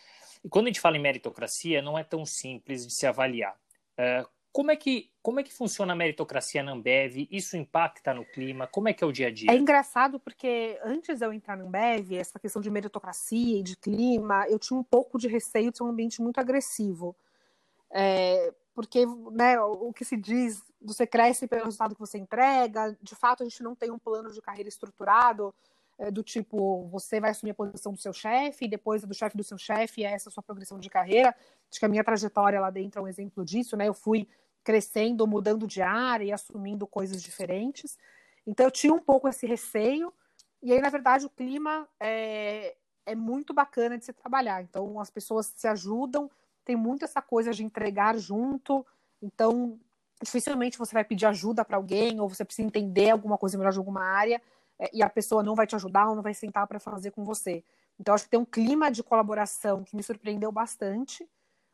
E quando a gente fala em meritocracia, não é tão simples de se avaliar. Como é, que, como é que funciona a meritocracia na Ambev? Isso impacta no clima? Como é que é o dia a dia? É engraçado porque antes de eu entrar na Ambev, essa questão de meritocracia e de clima, eu tinha um pouco de receio de ser um ambiente muito agressivo. É, porque né, o que se diz, você cresce pelo resultado que você entrega, de fato a gente não tem um plano de carreira estruturado, é, do tipo, você vai assumir a posição do seu chefe, e depois do chefe do seu chefe, é essa a sua progressão de carreira. Acho que a minha trajetória lá dentro é um exemplo disso, né? Eu fui crescendo, mudando de área e assumindo coisas diferentes. Então eu tinha um pouco esse receio, e aí, na verdade, o clima é, é muito bacana de se trabalhar. Então as pessoas se ajudam, tem muito essa coisa de entregar junto. Então, dificilmente você vai pedir ajuda para alguém, ou você precisa entender alguma coisa melhor de alguma área é, e a pessoa não vai te ajudar ou não vai sentar para fazer com você. Então, acho que tem um clima de colaboração que me surpreendeu bastante.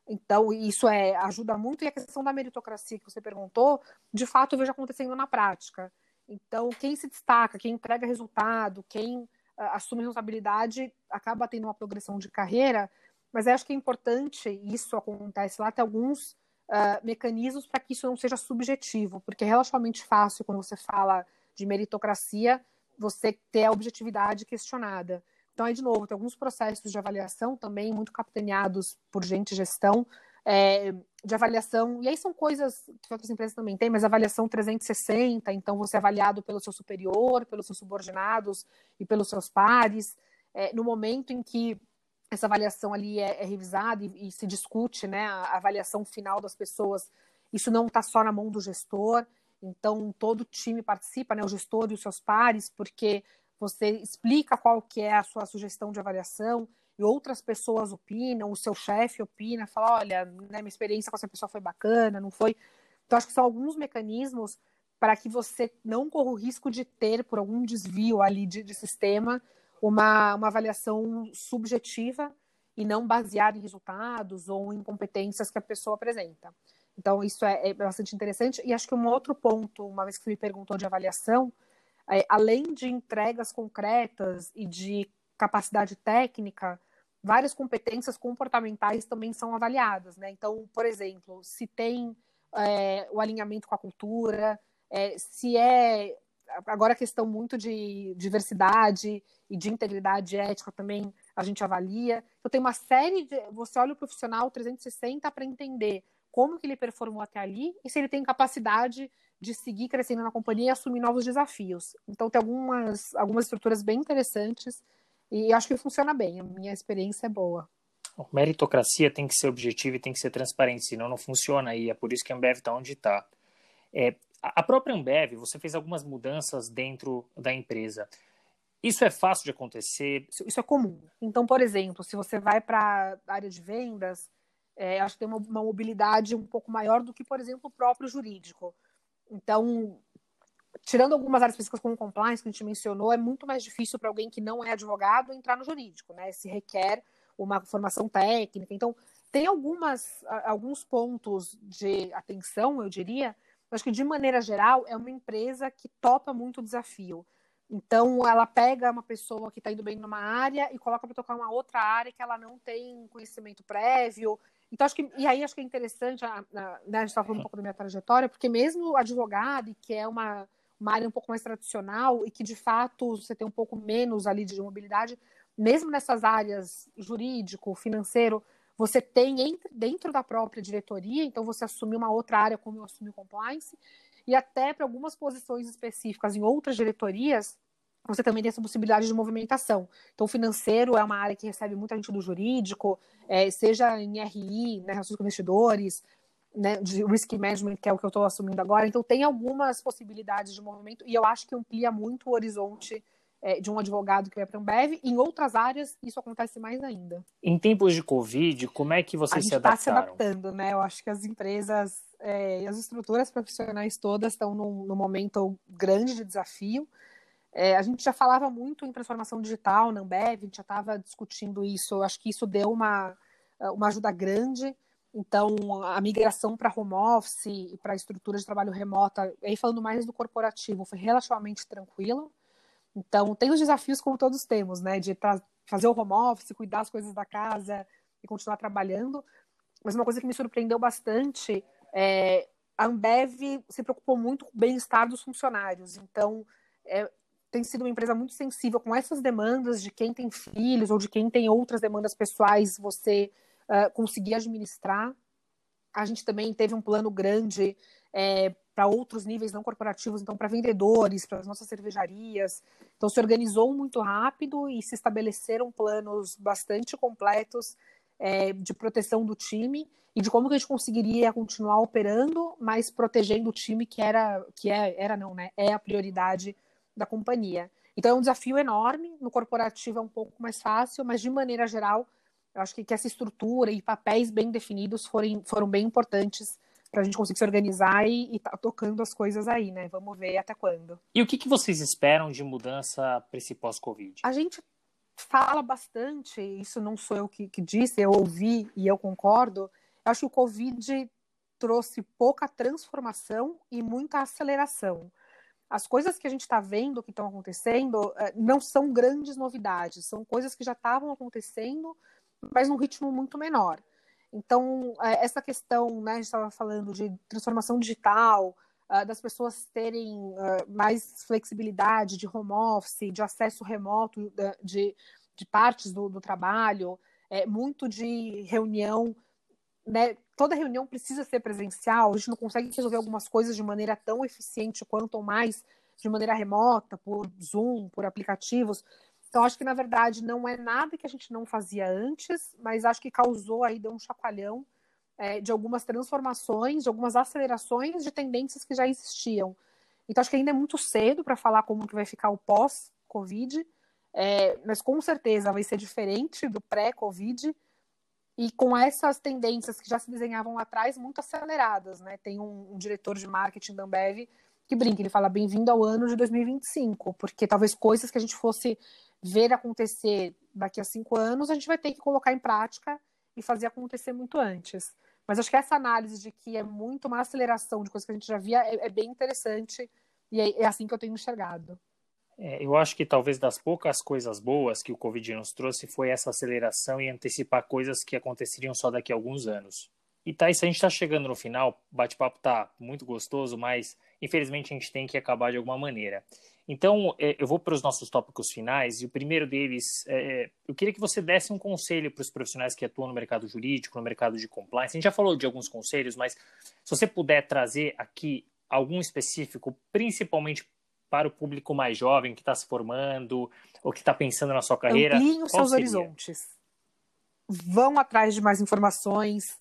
Então, isso é ajuda muito. E a questão da meritocracia que você perguntou, de fato, eu vejo acontecendo na prática. Então, quem se destaca, quem entrega resultado, quem uh, assume responsabilidade, acaba tendo uma progressão de carreira. Mas acho que é importante isso acontece lá, tem alguns uh, mecanismos para que isso não seja subjetivo, porque é relativamente fácil quando você fala de meritocracia você ter a objetividade questionada. Então, aí, de novo, tem alguns processos de avaliação também muito capitaneados por gente gestão, é, de avaliação, e aí são coisas que outras empresas também têm, mas avaliação 360, então você é avaliado pelo seu superior, pelos seus subordinados e pelos seus pares. É, no momento em que essa avaliação ali é, é revisada e, e, se discute né, a avaliação final das pessoas, isso não está só na mão do gestor, então, todo time participa, né, o gestor e os seus pares, porque você explica qual que é a sua sugestão de avaliação e outras pessoas opinam, o seu chefe opina, fala, olha, né, minha experiência com essa pessoa foi bacana, não foi? Então, acho que são alguns mecanismos para que você não corra o risco de ter, por algum desvio ali de, de sistema, uma, uma avaliação subjetiva e não baseada em resultados ou em competências que a pessoa apresenta. Então, isso é, é, bastante interessante. E acho que um outro ponto, uma vez que você me perguntou de avaliação, é, além de entregas concretas e de capacidade técnica, várias competências comportamentais também são avaliadas. Né? Então, por exemplo, se tem é, o alinhamento com a cultura, é, se é. Agora a questão muito de diversidade e de integridade ética também a gente avalia. Então, tem uma série de. Você olha o profissional 360 para entender como que ele performou até ali e se ele tem capacidade de seguir crescendo na companhia e assumir novos desafios. Então tem algumas, algumas estruturas bem interessantes e acho que funciona bem. A minha experiência é boa. Meritocracia tem que ser objetiva e tem que ser transparente, senão não funciona aí. É por isso que a Ambev está onde está. É, a própria Ambev, você fez algumas mudanças dentro da empresa. Isso é fácil de acontecer? Isso é comum. Então, por exemplo, se você vai para a área de vendas, é, acho que tem uma, uma, mobilidade um pouco maior do que, por exemplo, o próprio jurídico. Então, tirando algumas áreas específicas como compliance, que a gente mencionou, é muito mais difícil para alguém que não é advogado entrar no jurídico, né? Se requer uma formação técnica. Então, tem algumas, alguns pontos de atenção, eu diria, acho que de maneira geral é uma empresa que topa muito o desafio. Então, ela pega uma pessoa que está indo bem numa área e coloca para tocar uma outra área que ela não tem conhecimento prévio então, acho que, e aí acho que é interessante, a, a, né, a gente estava falando um pouco da minha trajetória, porque mesmo advogado, que é uma, uma área um pouco mais tradicional e que de fato você tem um pouco menos ali de mobilidade, mesmo nessas áreas jurídico, financeiro, você tem entre, dentro da própria diretoria, então você assume uma outra área como eu assumi compliance, e até para algumas posições específicas em outras diretorias, você também tem essa possibilidade de movimentação. Então, o financeiro é uma área que recebe muita gente do jurídico, é, seja em RI, né, relações com investidores, né, de risk management, que é o que eu estou assumindo agora. Então, tem algumas possibilidades de movimento e eu acho que amplia muito o horizonte é, de um advogado que vai para a Ambev. Em outras áreas, isso acontece mais ainda. Em tempos de Covid, como é que vocês se adaptaram? A gente está se adaptando, né? Eu acho que as empresas é, e as estruturas profissionais todas estão num, num momento grande de desafio. É, a gente já falava muito em transformação digital na Ambev, a gente já estava discutindo isso. Eu acho que isso deu uma, uma ajuda grande. Então, a migração para home office e para estrutura de trabalho remota, aí falando mais do corporativo, foi relativamente tranquilo. Então, tem os desafios como todos temos, né? De fazer o home office, cuidar das coisas da casa e continuar trabalhando. Mas uma coisa que me surpreendeu bastante é a Ambev se preocupou muito com o bem-estar dos funcionários. Então, é, tem sido uma empresa muito sensível com essas demandas de quem tem filhos ou de quem tem outras demandas pessoais, você uh, conseguir administrar. A gente também teve um plano grande é, para outros níveis não corporativos, então para vendedores, para as nossas cervejarias. Então se organizou muito rápido e se estabeleceram planos bastante completos é, de proteção do time e de como que a gente conseguiria continuar operando, mas protegendo o time que era que é, era não, né? É a prioridade da companhia. Então é um desafio enorme. No corporativo é um pouco mais fácil, mas de maneira geral eu acho que, que essa estrutura e papéis bem definidos foram, foram bem importantes para a gente conseguir se organizar e, estar tá tocando as coisas aí, né? Vamos ver até quando. E o que, que vocês esperam de mudança para esse pós-Covid? A gente fala bastante, isso não sou eu que, que disse, eu ouvi e eu concordo. Eu acho que o Covid trouxe pouca transformação e muita aceleração. As coisas que a gente está vendo que estão acontecendo eh, não são grandes novidades, são coisas que já estavam acontecendo, mas num ritmo muito menor. Então, é, essa questão, né, a gente estava falando de transformação digital, uh, das pessoas terem mais flexibilidade de home office, de acesso remoto de, de partes do, do trabalho, muito de reunião, né, toda reunião precisa ser presencial, a gente não consegue resolver algumas coisas de maneira tão eficiente quanto mais de maneira remota, por Zoom, por aplicativos. Então, acho que, na verdade, não é nada que a gente não fazia antes, mas acho que causou aí, deu um chacoalhão é, de algumas transformações, de algumas acelerações de tendências que já existiam. Então, acho que ainda é muito cedo para falar como que vai ficar o pós-Covid, é, mas com certeza vai ser diferente do pré-Covid e com essas tendências que já se desenhavam lá atrás, muito aceleradas, né? Tem um, um diretor de marketing da Ambev que brinca, ele fala bem-vindo ao ano de 2025, porque talvez coisas que a gente fosse ver acontecer daqui a cinco anos, a gente vai ter que colocar em prática e fazer acontecer muito antes. Mas acho que essa análise de que é muito uma aceleração de coisas que a gente já via é, é bem interessante e é, é, assim que eu tenho enxergado. É, eu acho que talvez das poucas coisas boas que o Covid nos trouxe foi essa aceleração e antecipar coisas que aconteceriam só daqui a alguns anos. E isso a gente está chegando no final, o bate-papo tá muito gostoso, mas infelizmente a gente tem que acabar de alguma maneira. Então, é, eu vou para os nossos tópicos finais, e o primeiro deles, é, é, eu queria que você desse um conselho para os profissionais que atuam no mercado jurídico, no mercado de compliance. A gente já falou de alguns conselhos, mas se você puder trazer aqui algum específico, principalmente para o público mais jovem que está se formando ou que está pensando na sua carreira. Ampliem os seus seria? horizontes. Vão atrás de mais informações,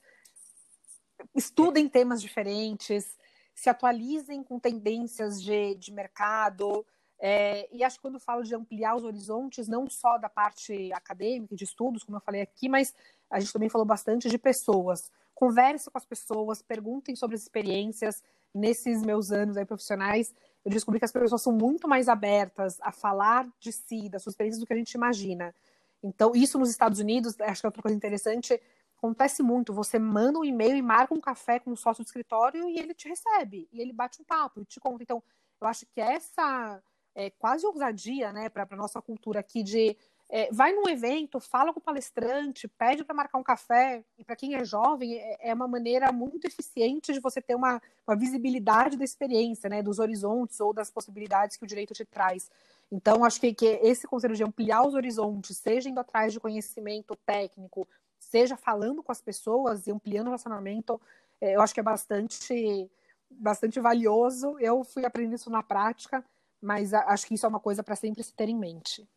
estudem temas diferentes, se atualizem com tendências de, de mercado, é, e acho que quando falo de ampliar os horizontes, não só da parte acadêmica, de estudos, como eu falei aqui, mas a gente também falou bastante de pessoas. Converse com as pessoas, perguntem sobre as experiências. Nesses meus anos aí profissionais, eu descobri que as pessoas são muito mais abertas a falar de si, das suas experiências, do que a gente imagina. Então, isso nos Estados Unidos, acho que é outra coisa interessante, acontece muito. Você manda um e-mail e marca um café com um sócio do escritório e ele te recebe, e ele bate um papo e te conta. Então, eu acho que essa é, quase ousadia, né, para a nossa cultura aqui de é, vai num evento, fala com o palestrante, pede para marcar um café, e para quem é jovem, é, é, uma maneira muito eficiente de você ter uma, uma visibilidade da experiência, né, dos horizontes ou das possibilidades que o direito te traz. Então, acho que, que esse conselho de ampliar os horizontes, seja indo atrás de conhecimento técnico, seja falando com as pessoas e ampliando o relacionamento, é, eu acho que é bastante, bastante valioso. Eu fui aprendendo isso na prática, mas acho que isso é uma coisa para sempre se ter em mente.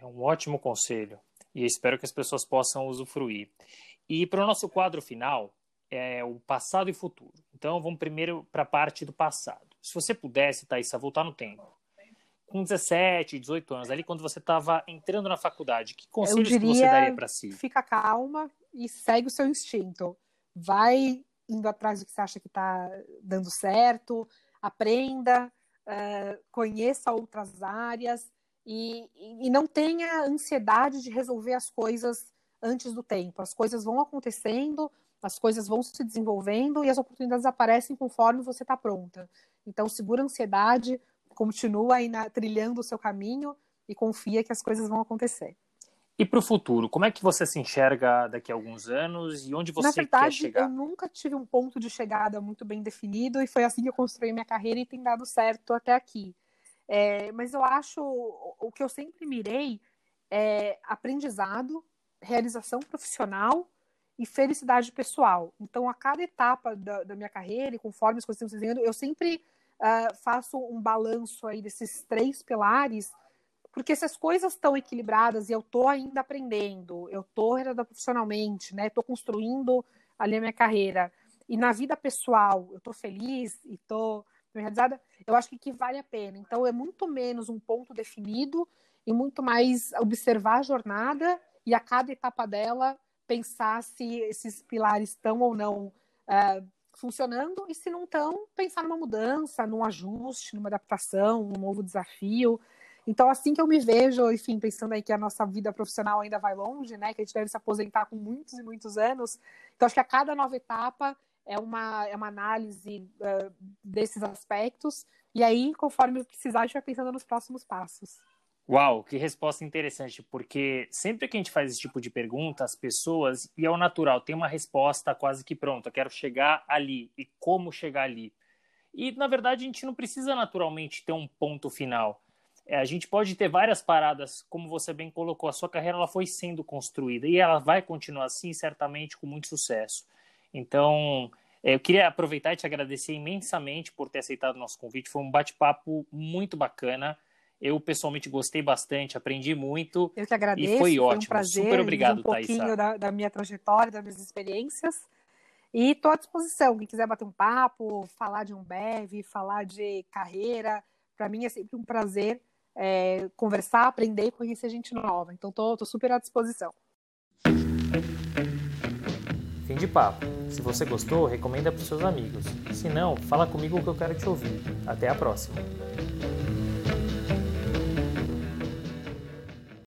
É um ótimo conselho e espero que as pessoas possam usufruir. E para o nosso quadro final, é o passado e futuro. Então, vamos primeiro para a parte do passado. Se você pudesse, Thaís, voltar no tempo, com 17, 18 anos, ali quando você estava entrando na faculdade, que conselhos que você daria para si? Fica calma e segue o seu instinto. Vai indo atrás do que você acha que está dando certo, aprenda, uh, conheça outras áreas e, e não tenha ansiedade de resolver as coisas antes do tempo. As coisas vão acontecendo, as coisas vão se desenvolvendo e as oportunidades aparecem conforme você está pronta. Então, segura a ansiedade, continua aí na, trilhando o seu caminho e confia que as coisas vão acontecer. E para o futuro, como é que você se enxerga daqui a alguns anos e onde você Na verdade, quer chegar? Eu nunca tive um ponto de chegada muito bem definido e foi assim que eu construí minha carreira e tem dado certo até aqui. É, mas eu acho o que eu sempre mirei é aprendizado, realização profissional e felicidade pessoal. Então, a cada etapa da, da minha carreira e conforme as coisas estão desenhando, eu sempre uh, faço um balanço aí desses três pilares porque se as coisas estão equilibradas e eu estou ainda aprendendo, eu estou profissionalmente, né? Estou construindo ali a minha carreira. E na vida pessoal, eu estou feliz e estou realizada, eu acho que, que vale a pena. Então, é muito menos um ponto definido e muito mais observar a jornada e a cada etapa dela pensar se esses pilares estão ou não uh, funcionando e se não estão, pensar numa mudança, num ajuste, numa adaptação, um novo desafio. Então, assim que eu me vejo, enfim, pensando aí que a nossa vida profissional ainda vai longe, né? Que a gente deve se aposentar com muitos e muitos anos. Então, acho que a cada nova etapa é uma, é uma análise uh, desses aspectos. E aí, conforme precisar, a gente vai pensando nos próximos passos. Uau, que resposta interessante, porque sempre que a gente faz esse tipo de pergunta, as pessoas, e é o natural, tem uma resposta quase que pronta, quero chegar ali, e como chegar ali. E, na verdade, a gente não precisa naturalmente ter um ponto final. É, a gente pode ter várias paradas, como você bem colocou, a sua carreira ela foi sendo construída e ela vai continuar assim, certamente, com muito sucesso. Então, eu queria aproveitar e te agradecer imensamente por ter aceitado o nosso convite. Foi um bate-papo muito bacana. Eu pessoalmente gostei bastante, aprendi muito. Eu que agradeço. E foi, foi ótimo. Um prazer, Super obrigado, um pouquinho da, da, minha trajetória, das minhas experiências. E estou à disposição. Quem quiser bater um papo, falar de um BEV, falar de carreira, para mim é sempre um prazer é, conversar, aprender e conhecer gente nova. Então, tô super à disposição. Fim de papo. Se você gostou, recomenda para os seus amigos. Se não, fala comigo que eu quero te ouvir. Até a próxima.